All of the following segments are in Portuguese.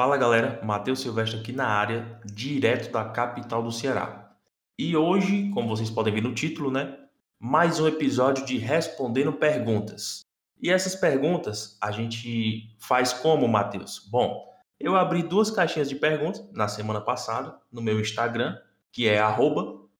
Fala galera, Matheus Silvestre aqui na área, direto da capital do Ceará. E hoje, como vocês podem ver no título, né? Mais um episódio de Respondendo Perguntas. E essas perguntas a gente faz como, Matheus? Bom, eu abri duas caixinhas de perguntas na semana passada no meu Instagram, que é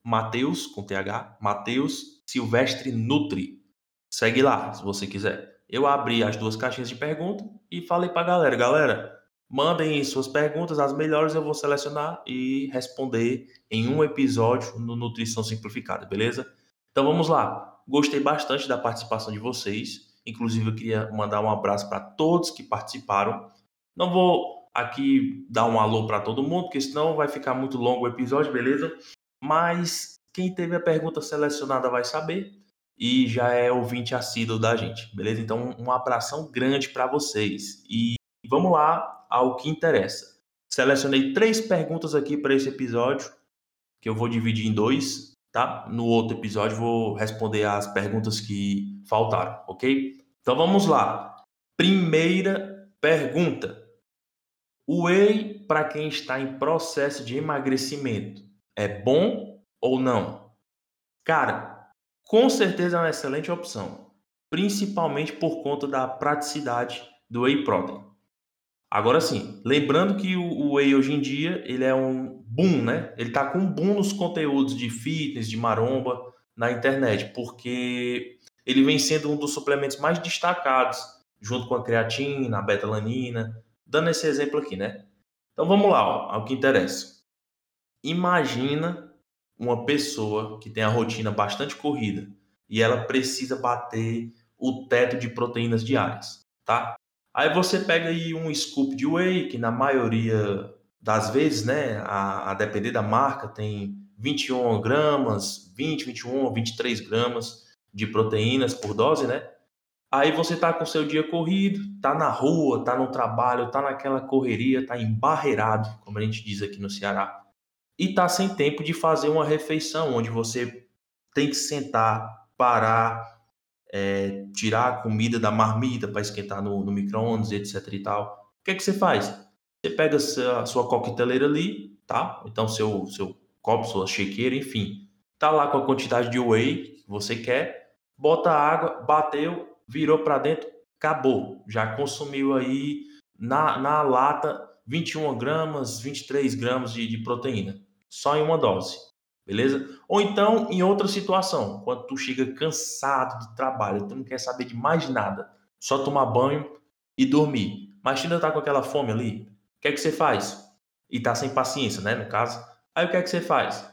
Mateus, com TH, Mateus Silvestre Nutri. Segue lá, se você quiser. Eu abri as duas caixinhas de perguntas e falei pra galera, galera, Mandem suas perguntas, as melhores eu vou selecionar e responder em um episódio no Nutrição Simplificada, beleza? Então vamos lá. Gostei bastante da participação de vocês. Inclusive, eu queria mandar um abraço para todos que participaram. Não vou aqui dar um alô para todo mundo, porque senão vai ficar muito longo o episódio, beleza? Mas quem teve a pergunta selecionada vai saber e já é ouvinte assíduo da gente, beleza? Então, um abração grande para vocês. E vamos lá ao que interessa. Selecionei três perguntas aqui para esse episódio, que eu vou dividir em dois, tá? No outro episódio vou responder as perguntas que faltaram, ok? Então vamos lá. Primeira pergunta: o whey para quem está em processo de emagrecimento é bom ou não? Cara, com certeza é uma excelente opção, principalmente por conta da praticidade do whey protein. Agora sim, lembrando que o, o Whey hoje em dia, ele é um boom, né? Ele tá com um boom nos conteúdos de fitness, de maromba na internet, porque ele vem sendo um dos suplementos mais destacados, junto com a creatina, a betalanina, dando esse exemplo aqui, né? Então vamos lá, ó, ao que interessa. Imagina uma pessoa que tem a rotina bastante corrida e ela precisa bater o teto de proteínas diárias, tá? Aí você pega aí um scoop de whey, que na maioria das vezes, né, a, a depender da marca, tem 21 gramas, 20, 21, 23 gramas de proteínas por dose, né? Aí você tá com seu dia corrido, tá na rua, tá no trabalho, tá naquela correria, tá embarreirado, como a gente diz aqui no Ceará, e tá sem tempo de fazer uma refeição onde você tem que sentar, parar, é, tirar a comida da marmita para esquentar no, no micro-ondas, etc e tal. O que é que você faz? Você pega a sua coqueteleira ali, tá? Então seu, seu copo, sua shakeira, enfim. Tá lá com a quantidade de whey que você quer, bota água, bateu, virou para dentro, acabou. Já consumiu aí na, na lata 21 gramas, 23 gramas de, de proteína. Só em uma dose beleza? Ou então, em outra situação, quando tu chega cansado do trabalho, tu não quer saber de mais nada, só tomar banho e dormir. Mas tu ainda tá com aquela fome ali, o que é que você faz? E tá sem paciência, né, no caso. Aí o que é que você faz?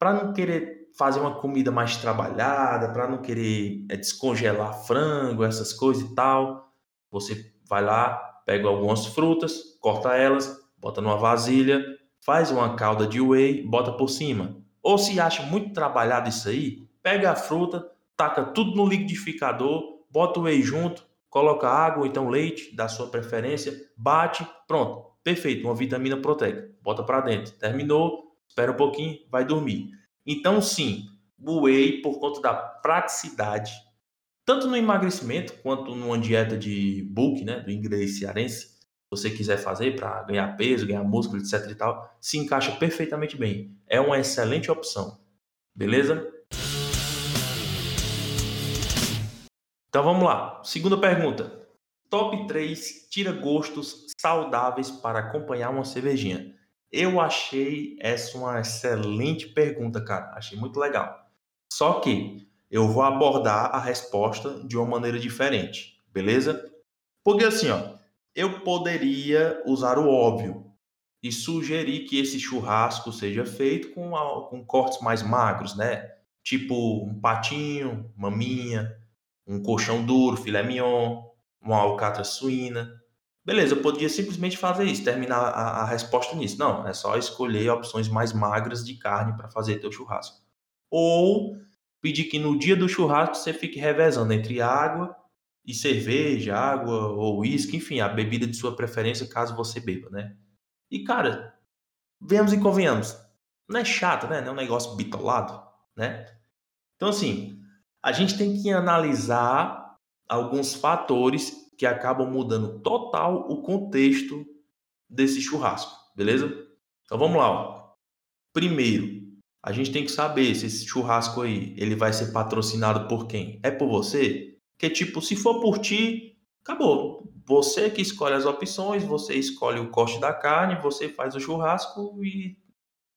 Para não querer fazer uma comida mais trabalhada, para não querer é, descongelar frango, essas coisas e tal, você vai lá, pega algumas frutas, corta elas, bota numa vasilha, faz uma calda de whey, bota por cima ou se acha muito trabalhado isso aí, pega a fruta, taca tudo no liquidificador, bota o whey junto, coloca água ou então leite da sua preferência, bate, pronto, perfeito, uma vitamina proteica, bota para dentro. Terminou, espera um pouquinho, vai dormir. Então sim, o whey por conta da praticidade, tanto no emagrecimento quanto numa dieta de bulk, né, do inglês cearense, você quiser fazer para ganhar peso, ganhar músculo, etc e tal, se encaixa perfeitamente bem. É uma excelente opção. Beleza? Então vamos lá. Segunda pergunta. Top 3 tira gostos saudáveis para acompanhar uma cervejinha. Eu achei essa uma excelente pergunta, cara. Achei muito legal. Só que eu vou abordar a resposta de uma maneira diferente, beleza? Porque assim, ó, eu poderia usar o óbvio e sugerir que esse churrasco seja feito com, com cortes mais magros, né? Tipo um patinho, maminha, um colchão duro, filé mignon, uma alcatra suína. Beleza, eu poderia simplesmente fazer isso, terminar a, a resposta nisso. Não, é só escolher opções mais magras de carne para fazer teu churrasco. Ou pedir que no dia do churrasco você fique revezando entre água e cerveja, água ou uísque, enfim, a bebida de sua preferência caso você beba, né? E cara, venhamos e convenhamos, não é chato, né? Não é um negócio bitolado, né? Então assim, a gente tem que analisar alguns fatores que acabam mudando total o contexto desse churrasco, beleza? Então vamos lá. Ó. Primeiro, a gente tem que saber se esse churrasco aí ele vai ser patrocinado por quem? É por você? Que tipo, se for por ti, acabou. Você que escolhe as opções, você escolhe o corte da carne, você faz o churrasco e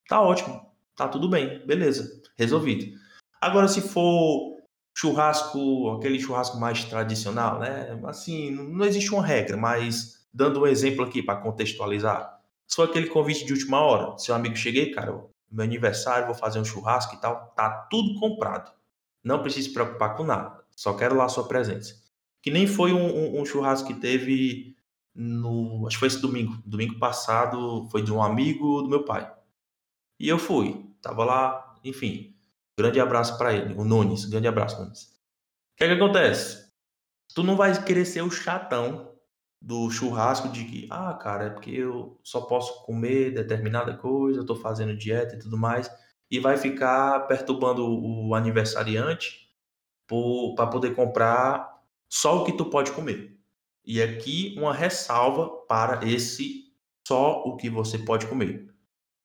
tá ótimo. Tá tudo bem, beleza, resolvido. Agora, se for churrasco, aquele churrasco mais tradicional, né? Assim, não existe uma regra, mas dando um exemplo aqui para contextualizar. Se for aquele convite de última hora, seu amigo cheguei, cara, meu aniversário, vou fazer um churrasco e tal, tá tudo comprado. Não precisa se preocupar com nada. Só quero lá a sua presença. Que nem foi um, um, um churrasco que teve no. Acho que foi esse domingo. Domingo passado foi de um amigo do meu pai. E eu fui. Tava lá, enfim. Grande abraço para ele, o Nunes. Grande abraço, Nunes. O que, é que acontece? Tu não vai querer ser o chatão do churrasco de que, ah, cara, é porque eu só posso comer determinada coisa, eu tô fazendo dieta e tudo mais, e vai ficar perturbando o aniversariante para poder comprar só o que tu pode comer. E aqui uma ressalva para esse só o que você pode comer,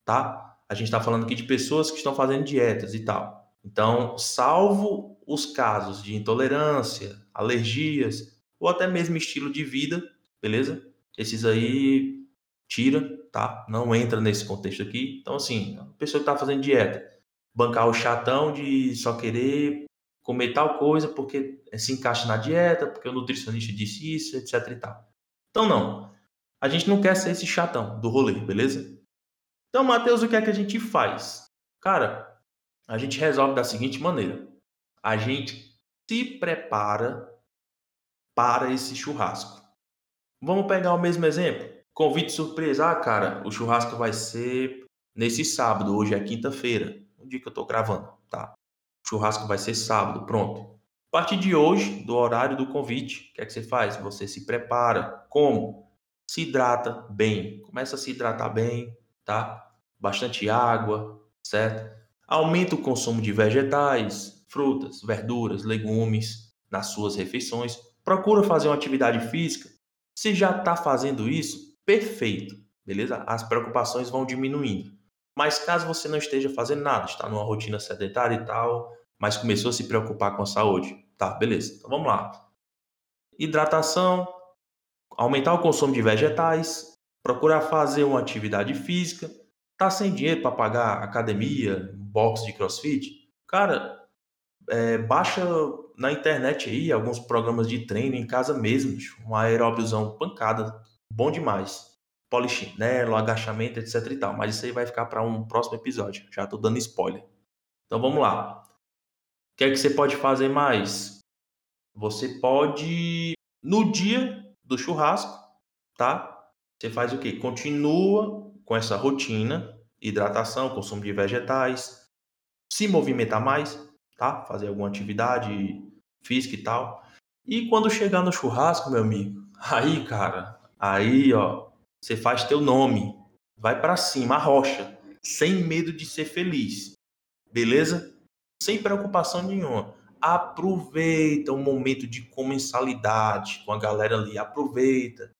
tá? A gente está falando aqui de pessoas que estão fazendo dietas e tal. Então, salvo os casos de intolerância, alergias ou até mesmo estilo de vida, beleza? Esses aí tira, tá? Não entra nesse contexto aqui. Então, assim, a pessoa que está fazendo dieta, bancar o chatão de só querer comer tal coisa porque se encaixa na dieta, porque o nutricionista disse isso, etc e tal. Então, não. A gente não quer ser esse chatão do rolê, beleza? Então, Matheus, o que é que a gente faz? Cara, a gente resolve da seguinte maneira. A gente se prepara para esse churrasco. Vamos pegar o mesmo exemplo? Convite surpresa. Ah, cara, o churrasco vai ser nesse sábado. Hoje é quinta-feira. O dia que eu tô gravando, churrasco vai ser sábado, pronto. A partir de hoje, do horário do convite, o que é que você faz? Você se prepara. Como? Se hidrata bem. Começa a se hidratar bem, tá? Bastante água, certo? Aumenta o consumo de vegetais, frutas, verduras, legumes nas suas refeições. Procura fazer uma atividade física se já está fazendo isso, perfeito, beleza? As preocupações vão diminuindo. Mas caso você não esteja fazendo nada, está numa rotina sedentária e tal, mas começou a se preocupar com a saúde, tá, beleza. Então vamos lá. Hidratação, aumentar o consumo de vegetais, procurar fazer uma atividade física, tá sem dinheiro para pagar academia, box de crossfit, cara, é, baixa na internet aí alguns programas de treino em casa mesmo, um aeróbiozão pancada, bom demais. Polichinelo, agachamento, etc e tal. Mas isso aí vai ficar para um próximo episódio. Já tô dando spoiler. Então vamos lá. O que é que você pode fazer mais? Você pode, no dia do churrasco, tá? Você faz o quê? Continua com essa rotina, hidratação, consumo de vegetais, se movimentar mais, tá? Fazer alguma atividade física e tal. E quando chegar no churrasco, meu amigo, aí, cara, aí, ó, você faz teu nome, vai para cima, a rocha, sem medo de ser feliz. Beleza? Sem preocupação nenhuma. Aproveita o momento de comensalidade com a galera ali, aproveita.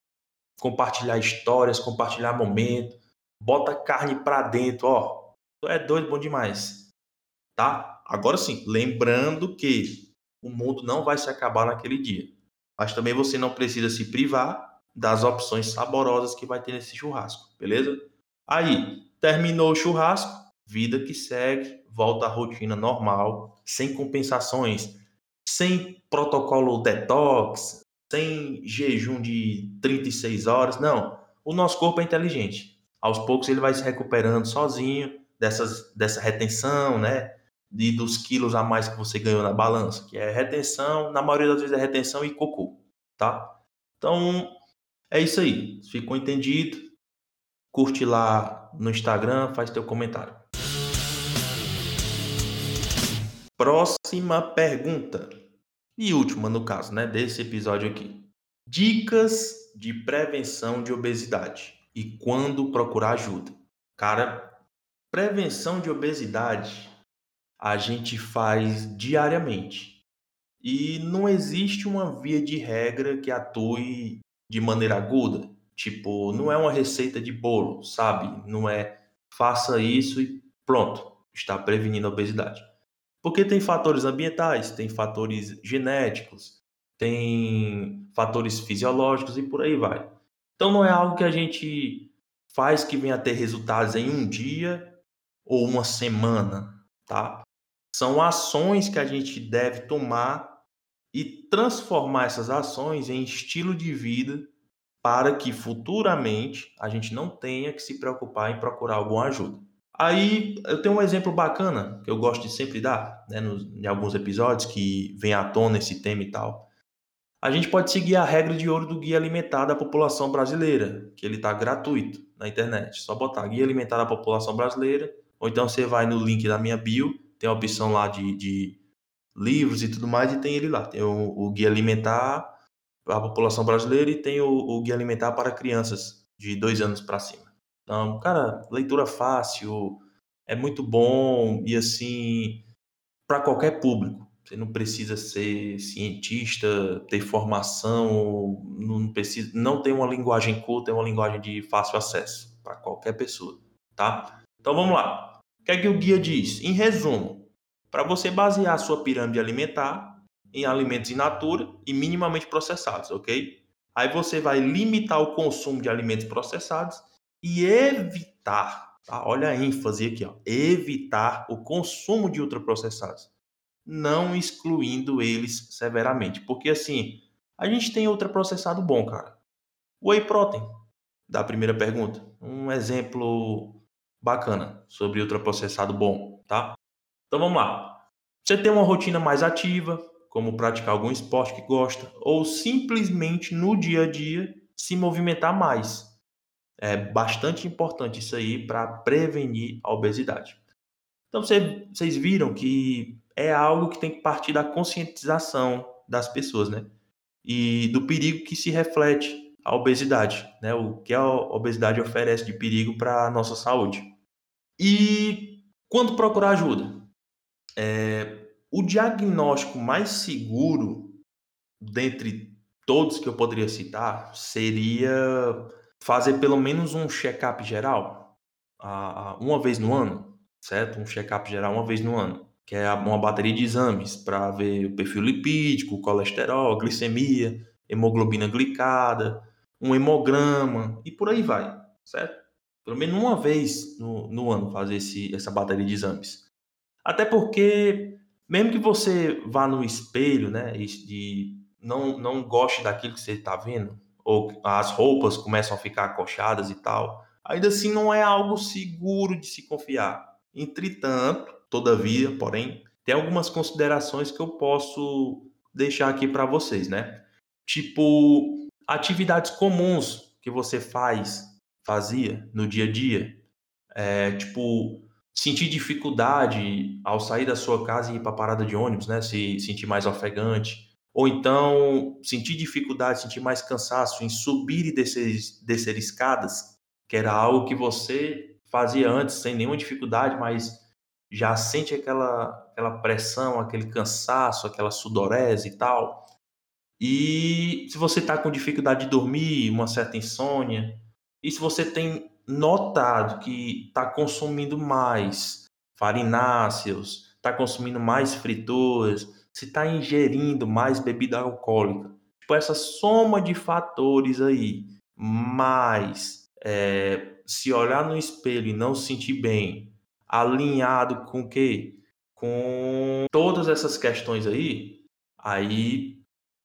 Compartilhar histórias, compartilhar momento, bota carne pra dentro, ó. Tu é doido, bom demais. Tá? Agora sim, lembrando que o mundo não vai se acabar naquele dia. Mas também você não precisa se privar das opções saborosas que vai ter nesse churrasco, beleza? Aí, terminou o churrasco, vida que segue, volta à rotina normal, sem compensações, sem protocolo detox, sem jejum de 36 horas, não. O nosso corpo é inteligente. Aos poucos ele vai se recuperando sozinho dessas, dessa retenção, né? de, dos quilos a mais que você ganhou na balança, que é retenção, na maioria das vezes é retenção e cocô, tá? Então, é isso aí. Ficou entendido? Curte lá no Instagram, faz teu comentário. Próxima pergunta. E última, no caso, né, desse episódio aqui. Dicas de prevenção de obesidade e quando procurar ajuda. Cara, prevenção de obesidade a gente faz diariamente. E não existe uma via de regra que atue de maneira aguda. Tipo, não é uma receita de bolo, sabe? Não é faça isso e pronto, está prevenindo a obesidade. Porque tem fatores ambientais, tem fatores genéticos, tem fatores fisiológicos e por aí vai. Então não é algo que a gente faz que venha a ter resultados em um dia ou uma semana, tá? São ações que a gente deve tomar e transformar essas ações em estilo de vida para que futuramente a gente não tenha que se preocupar em procurar alguma ajuda. Aí eu tenho um exemplo bacana que eu gosto de sempre dar, né, nos, em alguns episódios que vem à tona esse tema e tal. A gente pode seguir a regra de ouro do Guia Alimentar da População Brasileira, que ele está gratuito na internet. Só botar Guia Alimentar da População Brasileira, ou então você vai no link da minha bio, tem a opção lá de, de livros e tudo mais, e tem ele lá. Tem o, o Guia Alimentar para a População Brasileira e tem o, o Guia Alimentar para Crianças de dois anos para cima. Então, cara, leitura fácil, é muito bom e assim, para qualquer público. Você não precisa ser cientista, ter formação, não precisa, não tem uma linguagem culta, é uma linguagem de fácil acesso para qualquer pessoa, tá? Então vamos lá. O que é que o guia diz? Em resumo, para você basear a sua pirâmide alimentar em alimentos in natura e minimamente processados, ok? Aí você vai limitar o consumo de alimentos processados e evitar, tá? olha a ênfase aqui, ó, evitar o consumo de ultraprocessados, não excluindo eles severamente, porque assim, a gente tem ultraprocessado bom, cara. Whey protein, da primeira pergunta, um exemplo bacana sobre ultraprocessado bom, tá? Então vamos lá. Você tem uma rotina mais ativa, como praticar algum esporte que gosta, ou simplesmente no dia a dia se movimentar mais. É bastante importante isso aí para prevenir a obesidade. Então vocês viram que é algo que tem que partir da conscientização das pessoas, né? E do perigo que se reflete a obesidade, né? O que a obesidade oferece de perigo para a nossa saúde. E quando procurar ajuda? É, o diagnóstico mais seguro dentre todos que eu poderia citar seria fazer pelo menos um check-up geral, uma vez no ano, certo? Um check-up geral uma vez no ano, que é uma bateria de exames para ver o perfil lipídico, colesterol, glicemia, hemoglobina glicada, um hemograma e por aí vai, certo? Pelo menos uma vez no, no ano fazer esse, essa bateria de exames. Até porque, mesmo que você vá no espelho, né, e não, não goste daquilo que você está vendo, ou as roupas começam a ficar acolchadas e tal, ainda assim não é algo seguro de se confiar. Entretanto, todavia, porém, tem algumas considerações que eu posso deixar aqui para vocês, né? Tipo, atividades comuns que você faz, fazia no dia a dia, é, tipo, sentir dificuldade ao sair da sua casa e ir para a parada de ônibus, né? Se sentir mais ofegante, ou então sentir dificuldade, sentir mais cansaço em subir e descer, descer escadas, que era algo que você fazia antes sem nenhuma dificuldade, mas já sente aquela, aquela pressão, aquele cansaço, aquela sudorese e tal. E se você está com dificuldade de dormir, uma certa insônia, e se você tem notado que está consumindo mais farináceos, está consumindo mais frituras, se está ingerindo mais bebida alcoólica. Tipo, essa soma de fatores aí, mais é, se olhar no espelho e não se sentir bem, alinhado com o quê? Com todas essas questões aí, aí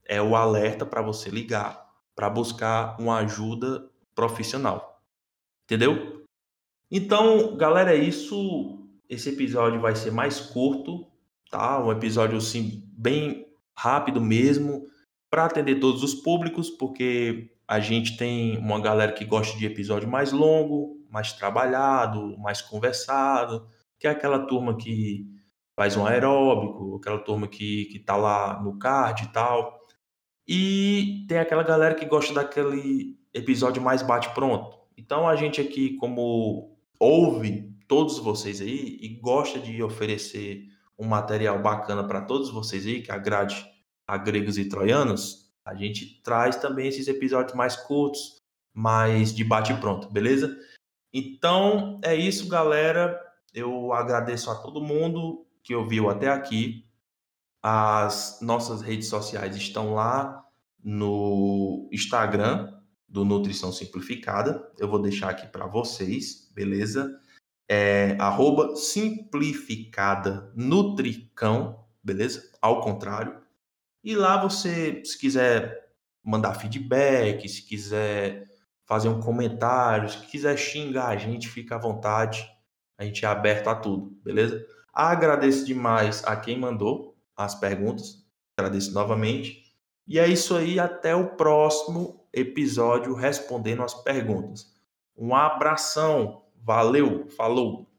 é o alerta para você ligar, para buscar uma ajuda profissional. Entendeu? Então, galera, é isso. Esse episódio vai ser mais curto, tá? Um episódio assim bem rápido mesmo para atender todos os públicos, porque a gente tem uma galera que gosta de episódio mais longo, mais trabalhado, mais conversado, que é aquela turma que faz um aeróbico, aquela turma que, que tá lá no card e tal. E tem aquela galera que gosta daquele episódio mais bate-pronto. Então a gente aqui, como ouve todos vocês aí e gosta de oferecer um material bacana para todos vocês aí, que agrade a gregos e troianos, a gente traz também esses episódios mais curtos, mais de bate pronto, beleza? Então é isso, galera. Eu agradeço a todo mundo que ouviu até aqui. As nossas redes sociais estão lá no Instagram do Nutrição Simplificada. Eu vou deixar aqui para vocês, beleza? É arroba simplificada nutricão, beleza? Ao contrário. E lá você, se quiser mandar feedback, se quiser fazer um comentário, se quiser xingar a gente, fica à vontade. A gente é aberto a tudo, beleza? Agradeço demais a quem mandou as perguntas. Agradeço novamente. E é isso aí, até o próximo episódio respondendo as perguntas. Um abração, valeu, falou!